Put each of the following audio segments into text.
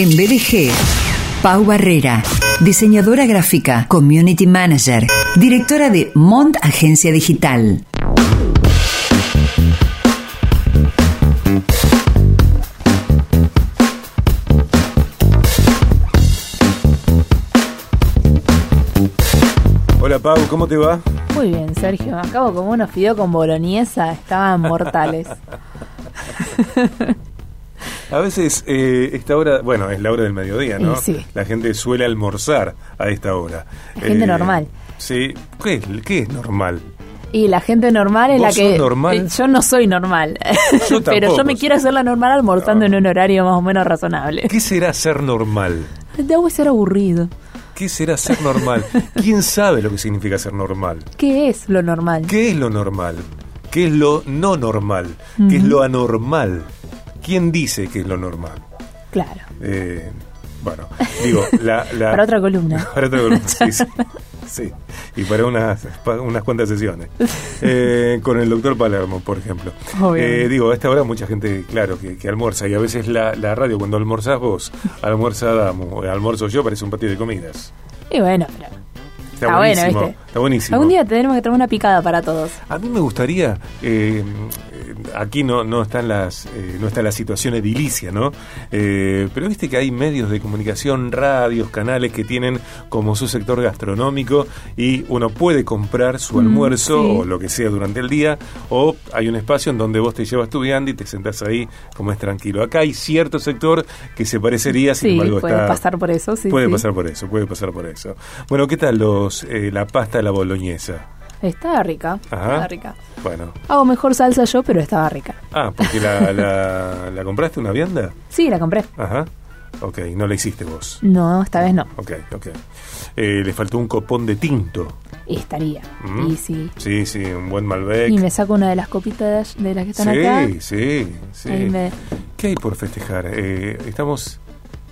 En BDG, Pau Barrera, diseñadora gráfica, community manager, directora de Mont Agencia Digital. Hola Pau, ¿cómo te va? Muy bien, Sergio. Acabo como unos fideos con boloñesa, estaban mortales. A veces eh, esta hora, bueno, es la hora del mediodía, ¿no? Sí. La gente suele almorzar a esta hora. La gente normal. Sí, ¿qué, es- qué es normal? Y la gente normal es ¿Vos la que... normal? Eh, Yo no soy normal. Yo Pero yo me quiero hacer la normal almorzando en un horario más o menos razonable. ¿Qué será ser normal? Debo ser aburrido. ¿Qué será ser normal? ¿Quién sabe lo que significa ser normal? ¿Qué es lo normal? ¿Qué es lo normal? ¿Qué es lo no normal? ¿Qué es lo anormal? ¿Quién dice que es lo normal? Claro. Eh, bueno, digo, la, la- Para otra columna. Para otra columna, sí, sí. Sí, y para unas, unas cuantas sesiones. Eh, con el doctor Palermo, por ejemplo. Eh, digo, a esta hora mucha gente, claro, que, que almuerza. Y a veces la, la radio, cuando almorzás vos, almuerza Adamo, eh, almuerzo yo, parece un patio de comidas. Y bueno, pero... Está, Está bueno, buenísimo. ¿viste? Está buenísimo. Algún día tenemos que traer una picada para todos. A mí me gustaría, eh, aquí no, no están las, eh, no está la situación edilicia, ¿no? Eh, pero viste que hay medios de comunicación, radios, canales que tienen como su sector gastronómico y uno puede comprar su Mm, almuerzo sí. o lo que sea durante el día o hay un espacio en donde vos te llevas tu vianda y te sentás ahí como es tranquilo. Acá hay cierto sector que se parecería, sin Sí, embargo puede está... pasar por eso, sí. puede sí. pasar por eso, puede pasar por eso. Bueno, ¿qué tal los la pasta la boloñesa? Estaba rica. Ajá. Estaba rica. Bueno, Hago mejor salsa yo, pero estaba rica. Ah, porque la, la, la compraste una vianda. Sí, la compré. Ajá. Ok, no la hiciste vos. No, esta vez no. Ok, ok. Eh, le faltó un copón de tinto. Estaría. Mm. Y sí. Sí, sí, un buen Malbec. Y me saco una de las copitas de las que están sí, acá. sí, sí. Me- ¿Qué hay por festejar? Eh, estamos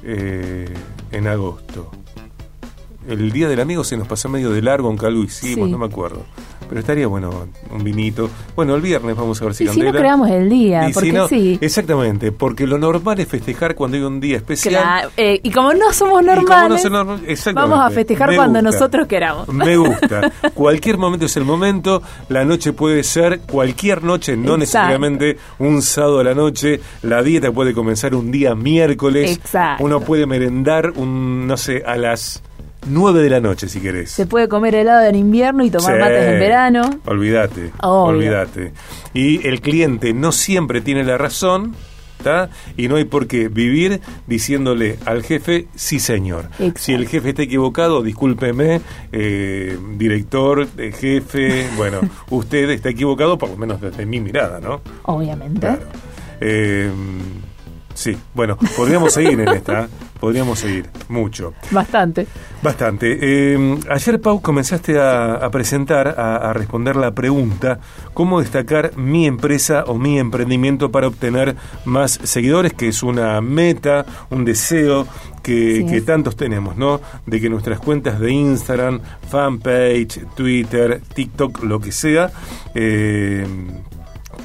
eh, en agosto. El Día del Amigo se nos pasó medio de largo, aunque algo hicimos, Sí. no me acuerdo. Pero estaría bueno un vinito. Bueno, el viernes vamos a ver si Y si no creamos el día, Y si porque no- sí. Exactamente, porque lo normal es festejar cuando hay un día especial. Claro, eh, y como no somos no normales, normal- vamos a festejar Me cuando gusta. nosotros queramos. Me gusta. Cualquier momento es el momento. La noche puede ser cualquier noche, no Exacto. necesariamente un sábado a la noche. La dieta puede comenzar un día miércoles. Exacto. Uno puede merendar un, no sé, a las 9 de la noche si querés. Se puede comer helado en invierno y tomar Sí. mates en verano. Olvídate, olvídate. Y el cliente no siempre tiene la razón, ¿tá? Y no hay por qué vivir diciéndole al jefe, sí señor. Exacto. Si el jefe está equivocado, discúlpeme, eh, director, eh, jefe, bueno, usted está equivocado, por lo menos desde mi mirada, ¿no? Obviamente. Claro. Eh, sí, bueno, podríamos seguir en esta, ¿eh? Podríamos seguir mucho. Bastante. Bastante. Eh, ayer, Pau, comenzaste a, a presentar, a, a responder la pregunta, ¿cómo destacar mi empresa o mi emprendimiento para obtener más seguidores? Que es una meta, un deseo que, Sí. que tantos tenemos, ¿no? De que nuestras cuentas de Instagram, fanpage, Twitter, TikTok, lo que sea, eh,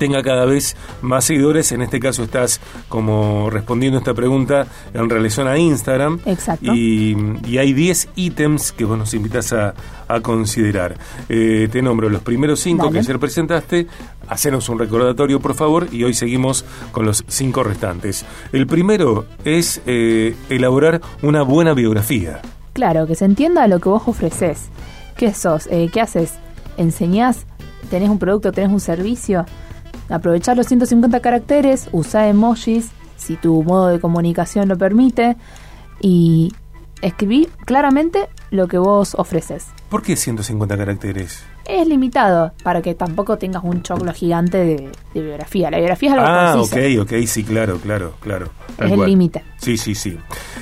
tenga cada vez más seguidores. En este caso estás como respondiendo esta pregunta en relación a Instagram. Exacto. Y, y hay 10 ítems que vos nos invitas a, a considerar. Eh, te nombro los primeros 5 Dale. que ayer presentaste. Hacenos un recordatorio, por favor, y hoy seguimos con los 5 restantes. El primero es eh, elaborar una buena biografía. Claro, que se entienda lo que vos ofreces. ¿Qué sos? Eh, ¿Qué haces? ¿Enseñás? ¿Tenés un producto? ¿Tenés un servicio? Aprovechar los 150 caracteres, usar emojis si tu modo de comunicación lo permite y escribir claramente lo que vos ofreces. ¿Por qué 150 caracteres? Es limitado para que tampoco tengas un choclo gigante de, de biografía. La biografía es algo Ah, conciso. ok, ok, sí, claro, claro, claro. Es el límite. Sí, sí, sí.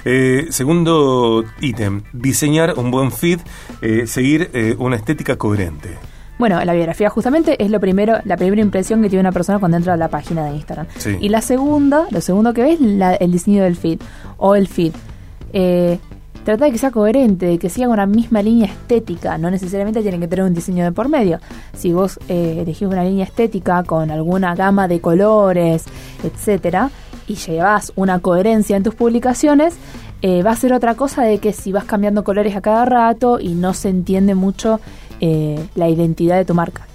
Eh, segundo ítem, diseñar un buen feed, eh, seguir eh, una estética coherente. Bueno, la biografía justamente es lo primero, la primera impresión que tiene una persona cuando entra a la página de Instagram. Sí. Y la segunda, lo segundo que ves, la- el diseño del feed o el feed. Eh, trata de que sea coherente, de que siga una misma línea estética, no necesariamente tiene que tener un diseño de por medio. Si vos eh, elegís una línea estética con alguna gama de colores, etcétera, y llevas una coherencia en tus publicaciones, eh, va a ser otra cosa de que si vas cambiando colores a cada rato y no se entiende mucho eh, la identidad de tu marca.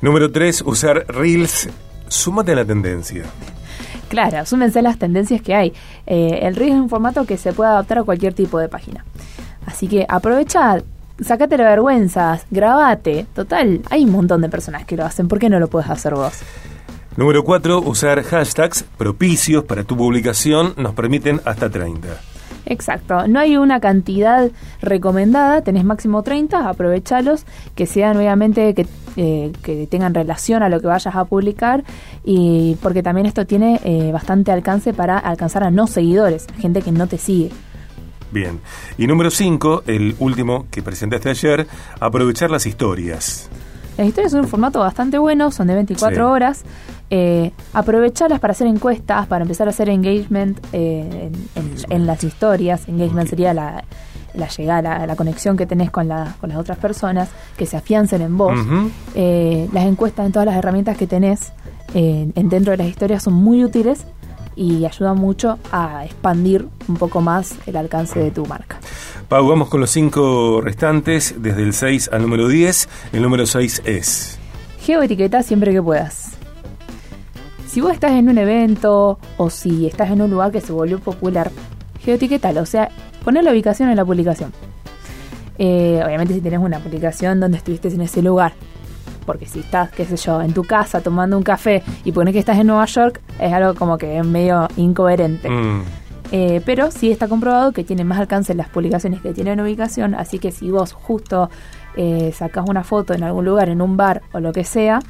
Número 3, usar Reels. Súmate a la tendencia. Claro, súmense las tendencias que hay. Eh, el Reels es un formato que se puede adaptar a cualquier tipo de página. Así que aprovecha, sacate la vergüenza, grabate. Total, hay un montón de personas que lo hacen. ¿Por qué no lo puedes hacer vos? Número 4, usar hashtags propicios para tu publicación nos permiten hasta 30. Exacto, no hay una cantidad recomendada, tenés máximo 30, aprovechalos, que sean obviamente que, eh, que tengan relación a lo que vayas a publicar y porque también esto tiene eh, bastante alcance para alcanzar a no seguidores, gente que no te sigue. Bien, y número 5, el último que presentaste ayer, aprovechar las historias. Las historias son un formato bastante bueno, son de 24 Sí. horas. Eh, aprovecharlas para hacer encuestas, para empezar a hacer engagement eh, en, en- en las historias. Engagement sería la, la llegada, la, la conexión que tenés con, la- con las otras personas, que se afiancen en vos. Eh, las encuestas en todas las herramientas que tenés en, dentro de las historias son muy útiles y ayudan mucho a expandir un poco más el alcance de tu marca. Pau, vamos con los cinco restantes, desde el 6 al número 10. El número 6 es... Geoetiqueta siempre que puedas. Si vos estás en un evento o si estás en un lugar que se volvió popular, geoetiquetalo, o sea, poner la ubicación en la publicación. Eh, obviamente si tenés una publicación donde estuviste en ese lugar, porque si estás, qué sé yo, en tu casa tomando un café y pones que estás en Nueva York, es algo como que es medio incoherente. Mm, Eh, pero sí está comprobado que tiene más alcance las publicaciones que tienen ubicación, así que si vos justo eh, sacás una foto en algún lugar, en un bar o lo que sea,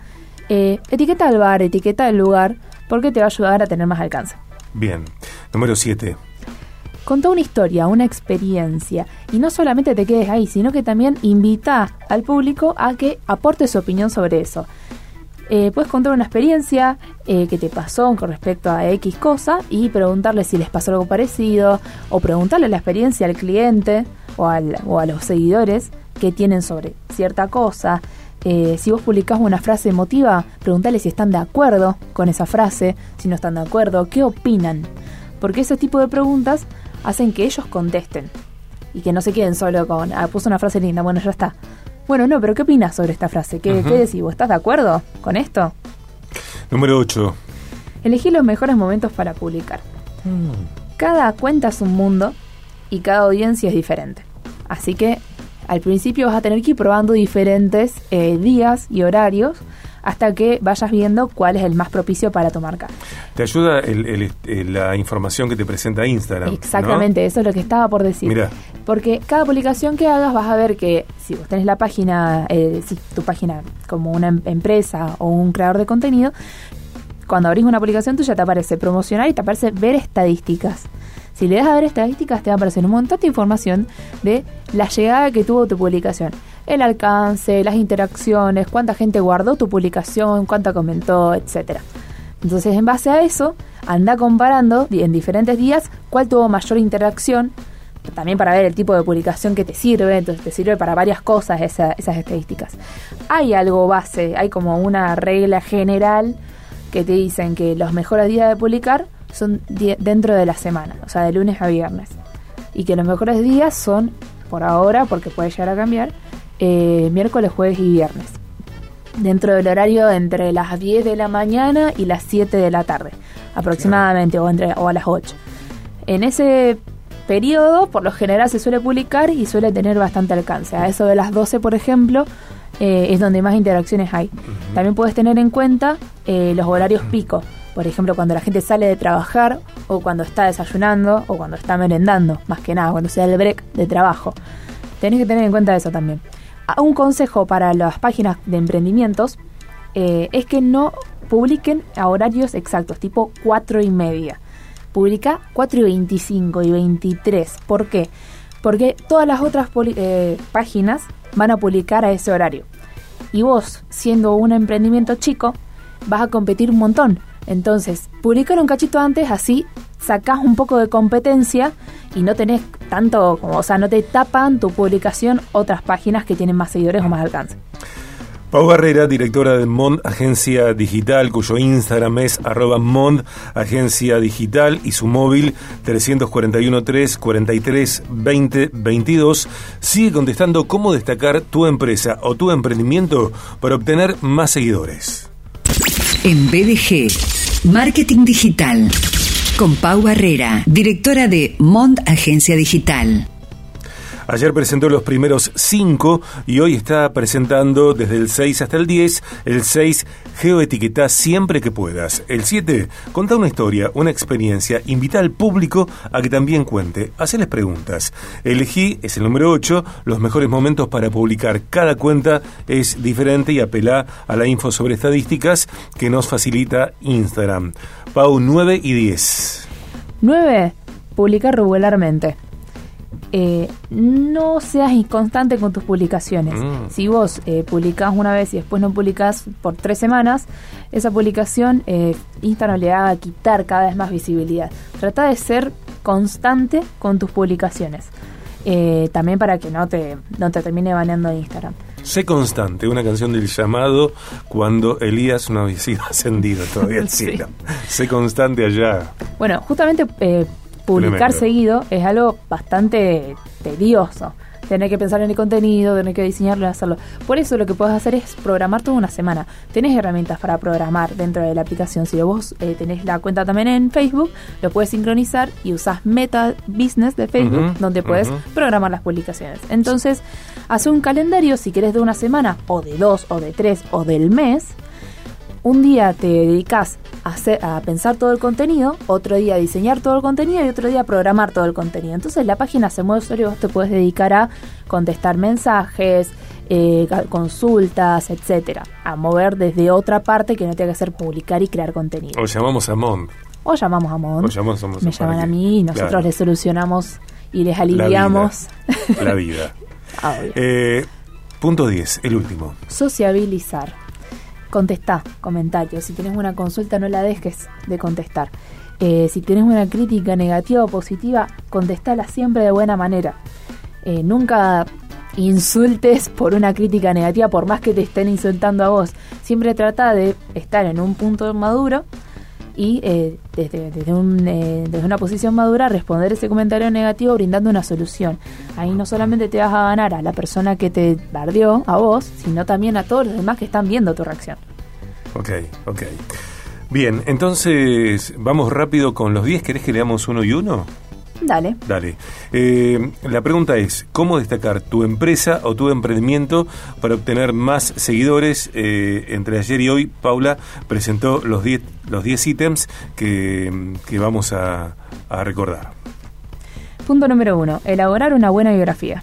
eh, etiqueta el bar, etiqueta el lugar, porque te va a ayudar a tener más alcance. bien. Número 7. Contá una historia, una experiencia, y no solamente te quedes ahí, sino que también invita al público a que aporte su opinión sobre eso. Eh, puedes contar una experiencia eh, que te pasó con respecto a X cosa y preguntarle si les pasó algo parecido o preguntarle la experiencia al cliente o, al- o a los seguidores que tienen sobre cierta cosa. Eh, si vos publicás una frase emotiva, preguntale si están de acuerdo con esa frase, si no están de acuerdo, qué opinan. Porque ese tipo de preguntas hacen que ellos contesten y que no se queden solo con, ah, puso una frase linda, bueno, ya está. Bueno, no, pero ¿qué opinas sobre esta frase? ¿Qué. ¿qué decís? ¿Vos estás de acuerdo con esto? Número 8. Elegí los mejores momentos para publicar. Cada cuenta es un mundo y cada audiencia es diferente. Así que al principio vas a tener que ir probando diferentes eh, días y horarios hasta que vayas viendo cuál es el más propicio para tu marca. Te ayuda el- el- el- la información que te presenta Instagram. ¿no? Exactamente, eso es lo que estaba por decir. Mira. Porque cada publicación que hagas vas a ver que si vos tenés la página, eh, si tu página como una em- empresa o un creador de contenido, cuando abrís una publicación tuya te aparece promocionar y te aparece ver estadísticas. Si le das a ver estadísticas te va a aparecer un montón de información de la llegada que tuvo tu publicación. El alcance, las interacciones, cuánta gente guardó tu publicación, cuánta comentó, etcétera. Entonces, en base a eso, anda comparando en diferentes días cuál tuvo mayor interacción, también para ver el tipo de publicación que te sirve, entonces te sirve para varias cosas esa- esas estadísticas. Hay algo base, hay como una regla general que te dicen que los mejores días de publicar son dentro de la semana, o sea, de lunes a viernes. Y que los mejores días son, por ahora, porque puede llegar a cambiar, eh, miércoles, jueves y viernes dentro del horario entre las 10 de la mañana y las 7 de la tarde, aproximadamente, o, entre, o a las 8. En ese periodo, por lo general, se suele publicar y suele tener bastante alcance. A eso de las 12, por ejemplo, eh, es donde más interacciones hay. También puedes tener en cuenta eh, los horarios pico. Por ejemplo, cuando la gente sale de trabajar o cuando está desayunando o cuando está merendando, más que nada, cuando sea el break de trabajo. Tenés que tener en cuenta eso también. Ah, Un consejo para las páginas de emprendimientos eh, es que no publiquen a horarios exactos, tipo 4 y media. Publica 4 y 25 y 23. ¿Por qué? Porque todas las otras eh, páginas van a publicar a ese horario. Y vos, siendo un emprendimiento chico, vas a competir un montón. Entonces, publicar un cachito antes, así sacás un poco de competencia y no tenés tanto, como, o sea, no te tapan tu publicación otras páginas que tienen más seguidores o más alcance. Pau Barrera, directora de Mond Agencia Digital, cuyo Instagram es arroba Mond Agencia Digital y su móvil 341 3 43 20 22, sigue contestando cómo destacar tu empresa o tu emprendimiento para obtener más seguidores. En BDG, Marketing Digital, con Pau Barrera, directora de Mond Agencia Digital. Ayer presentó los primeros cinco y hoy está presentando desde el 6 hasta el 10. El 6, geoetiqueta siempre que puedas. El 7, conta una historia, una experiencia. Invita al público a que también cuente. Haceles preguntas. Elegí, es el número 8, los mejores momentos para publicar. Cada cuenta es diferente y apela a la info sobre estadísticas que nos facilita Instagram. Pau, 9 y 10. 9. Publicar regularmente. Eh, no seas inconstante con tus publicaciones. Mm. Si vos eh, publicás una vez y después no publicás por tres semanas, esa publicación eh, Instagram le va a quitar cada vez más visibilidad. Trata de ser constante con tus publicaciones. Eh, también para que no te, no te termine baneando Instagram. Sé constante, una canción del llamado cuando Elías no había sido ascendido todavía al Sí. cielo. Sé constante allá. Bueno, justamente eh, publicar Tremendo. seguido es algo bastante tedioso. Tener que pensar en el contenido, tener que diseñarlo y hacerlo. Por eso lo que puedes hacer es programar toda una semana. Tenés herramientas para programar dentro de la aplicación. Si vos eh, tenés la cuenta también en Facebook, lo puedes sincronizar y usás Meta Business de Facebook, donde puedes programar las publicaciones. Entonces, hace un calendario, si querés de una semana, o de dos, o de tres, o del mes, un día te dedicas a, hacer, a pensar todo el contenido, otro día a diseñar todo el contenido y otro día a programar todo el contenido. Entonces la página se mueve solo y vos te puedes dedicar a contestar mensajes, eh, consultas, etcétera, a mover desde otra parte que no tenga que ser publicar y crear contenido. O llamamos a Mond. O llamamos a Mon, O llamamos a Mon, me llaman a mí y nosotros claro. les solucionamos y les La aliviamos. vida. La vida. Obvio. Eh, punto 10, el último. Sociabilizar. Contestá comentarios. Si tienes una consulta, no la dejes de contestar. Eh, si tienes una crítica negativa o positiva, contestala siempre de buena manera. Eh, nunca insultes por una crítica negativa, por más que te estén insultando a vos. Siempre trata de estar en un punto maduro y eh, desde, desde, un, eh, desde una posición madura responder ese comentario negativo brindando una solución. Ahí no solamente te vas a ganar a la persona que te bardeó, a vos, sino también a todos los demás que están viendo tu reacción. Ok, ok. Bien, entonces vamos rápido con los 10. ¿Querés que leamos uno y uno? Dale. Dale. Eh, la pregunta es, ¿cómo destacar tu empresa o tu emprendimiento para obtener más seguidores? Eh, entre ayer y hoy, Paula presentó los 10 los 10 ítems que, que vamos a, a recordar. Punto número uno, elaborar una buena biografía.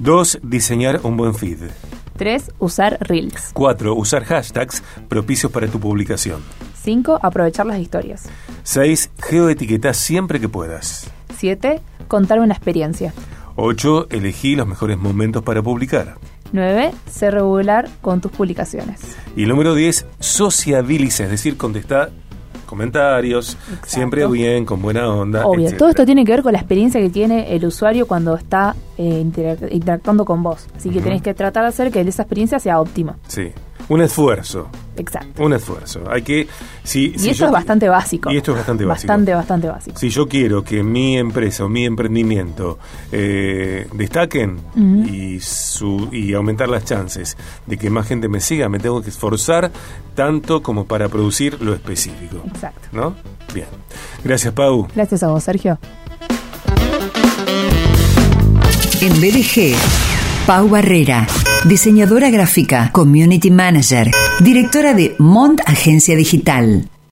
2. Diseñar un buen feed. 3. Usar Reels. 4. Usar hashtags propicios para tu publicación. 5. Aprovechar las historias. 6. Geoetiquetá siempre que puedas. 7. Contar una experiencia. 8. Elegí los mejores momentos para publicar. 9. Ser regular con tus publicaciones. Y el número 10, sociabiliza, es decir, contestar comentarios, Exacto. siempre bien, con buena onda. Obvio, etcétera. todo esto tiene que ver con la experiencia que tiene el usuario cuando está eh, interac- interactuando con vos. Así que Ujú. tenés que tratar de hacer que esa experiencia sea óptima. Sí, un esfuerzo, Exacto. un esfuerzo. Hay que... Si, Y si esto yo- es bastante básico. Y esto es bastante básico. Bastante, bastante básico. Si yo quiero que mi empresa o mi emprendimiento eh, destaquen y, su, y aumentar las chances de que más gente me siga, me tengo que esforzar tanto como para producir lo específico. Exacto. ¿No? Bien. Gracias, Pau. Gracias a vos, Sergio. En BDG, Pau Barrera, diseñadora gráfica, community manager, directora de Mont Agencia Digital.